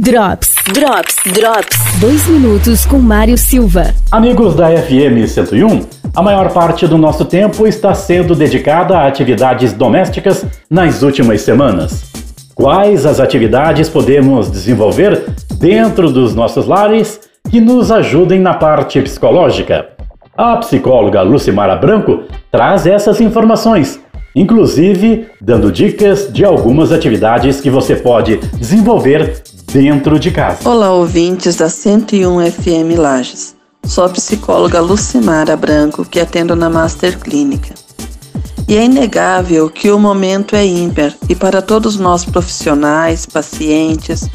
Drops, Drops, Drops. Dois minutos com Mário Silva. Amigos da FM 101, a maior parte do nosso tempo está sendo dedicada a atividades domésticas nas últimas semanas. Quais as atividades podemos desenvolver dentro dos nossos lares que nos ajudem na parte psicológica? A psicóloga Lucimara Branco traz essas informações inclusive dando dicas de algumas atividades que você pode desenvolver dentro de casa. Olá, ouvintes da 101 FM Lages. Sou a psicóloga Lucimara Branco, que atendo na Master Clínica. E é inegável que o momento é ímpar e para todos nós profissionais, pacientes,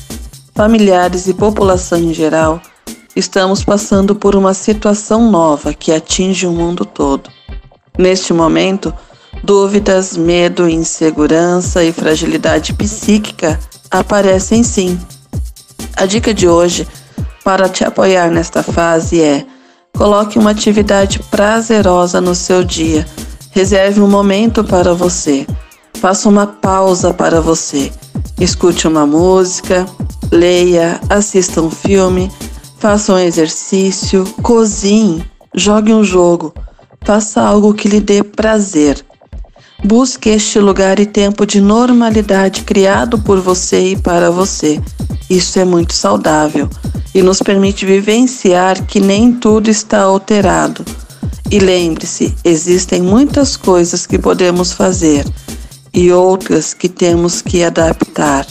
familiares e população em geral, estamos passando por uma situação nova que atinge o mundo todo. Neste momento, dúvidas, medo, insegurança e fragilidade psíquica aparecem sim a dica de hoje para te apoiar nesta fase é: coloque uma atividade prazerosa no seu dia. Reserve um momento para você. Faça uma pausa para você. Escute uma música, leia, assista um filme, faça um exercício, cozinhe, jogue um jogo, faça algo que lhe dê prazer. Busque este lugar e tempo de normalidade criado por você e para você. Isso é muito saudável e nos permite vivenciar que nem tudo está alterado. E lembre-se, existem muitas coisas que podemos fazer e outras que temos que adaptar.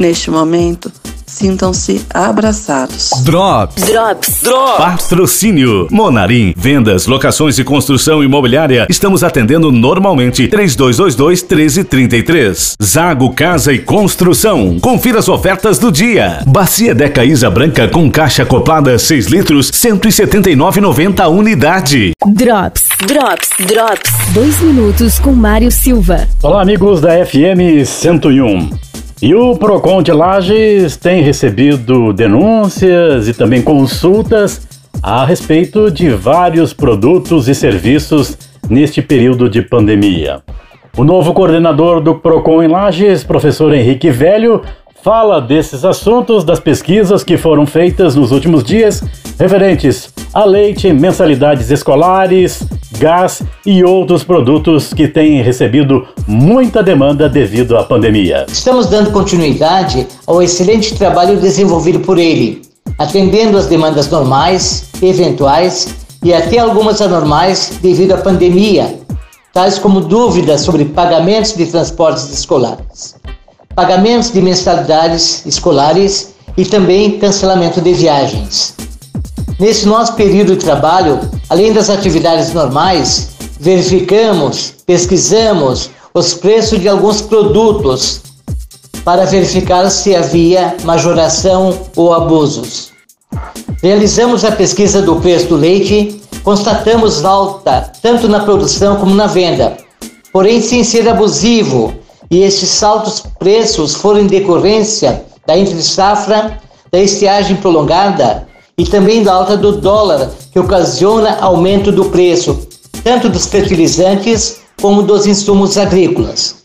Neste momento, Sintam-se abraçados. Drops. Drops. Drops. Patrocínio. Monarim. Vendas, locações e construção imobiliária. Estamos atendendo normalmente. 3222 1333. Zago Casa e Construção. Confira as ofertas do dia. Bacia Deca Isa Branca com caixa acoplada 6 litros, 179,90 unidade. Drops. Drops. Drops. Dois minutos com Mário Silva. Olá, amigos da FM 101. E o Procon de Lages tem recebido denúncias e também consultas a respeito de vários produtos e serviços neste período de pandemia. O novo coordenador do Procon em Lages, professor Henrique Velho, fala desses assuntos, das pesquisas que foram feitas nos últimos dias referentes a leite, mensalidades escolares, gás e outros produtos que têm recebido muita demanda devido à pandemia. Estamos dando continuidade ao excelente trabalho desenvolvido por ele, atendendo às demandas normais, eventuais e até algumas anormais devido à pandemia, tais como dúvidas sobre pagamentos de transportes escolares, pagamentos de mensalidades escolares e também cancelamento de viagens. Nesse nosso período de trabalho, além das atividades normais, verificamos, pesquisamos os preços de alguns produtos para verificar se havia majoração ou abusos. Realizamos a pesquisa do preço do leite, constatamos alta tanto na produção como na venda, porém sem ser abusivo, e estes altos preços foram em decorrência da entre-safra, da estiagem prolongada e também da alta do dólar, que ocasiona aumento do preço, tanto dos fertilizantes como dos insumos agrícolas.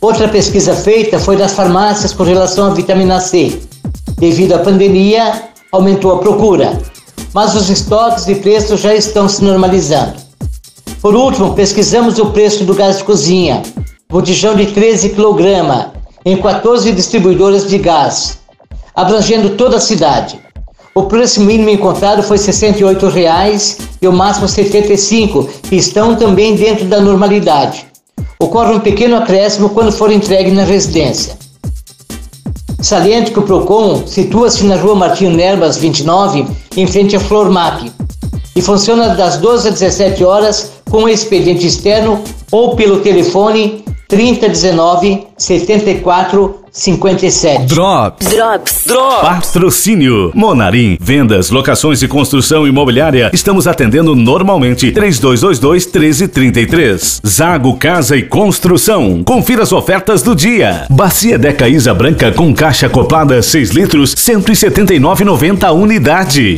Outra pesquisa feita foi das farmácias com relação à vitamina C. Devido à pandemia, aumentou a procura, mas os estoques e preços já estão se normalizando. Por último, pesquisamos o preço do gás de cozinha, botijão de 13 kg, em 14 distribuidoras de gás, abrangendo toda a cidade. O preço mínimo encontrado foi R$ 68,00 e o máximo R$ 75, que estão também dentro da normalidade. Ocorre um pequeno acréscimo quando for entregue na residência. Saliente que o PROCON situa-se na rua Martinho Nerbas 29, em frente à Flormap, e funciona das 12 às 17 horas com expediente externo ou pelo telefone 3019 74 57. Drops. Drops. Drops. Patrocínio. Monarim. Vendas, locações e construção imobiliária. Estamos atendendo normalmente. 3222 1333. Zago Casa e Construção. Confira as ofertas do dia. Bacia Deca Isa Branca com caixa acoplada 6 litros, 179,90 unidade.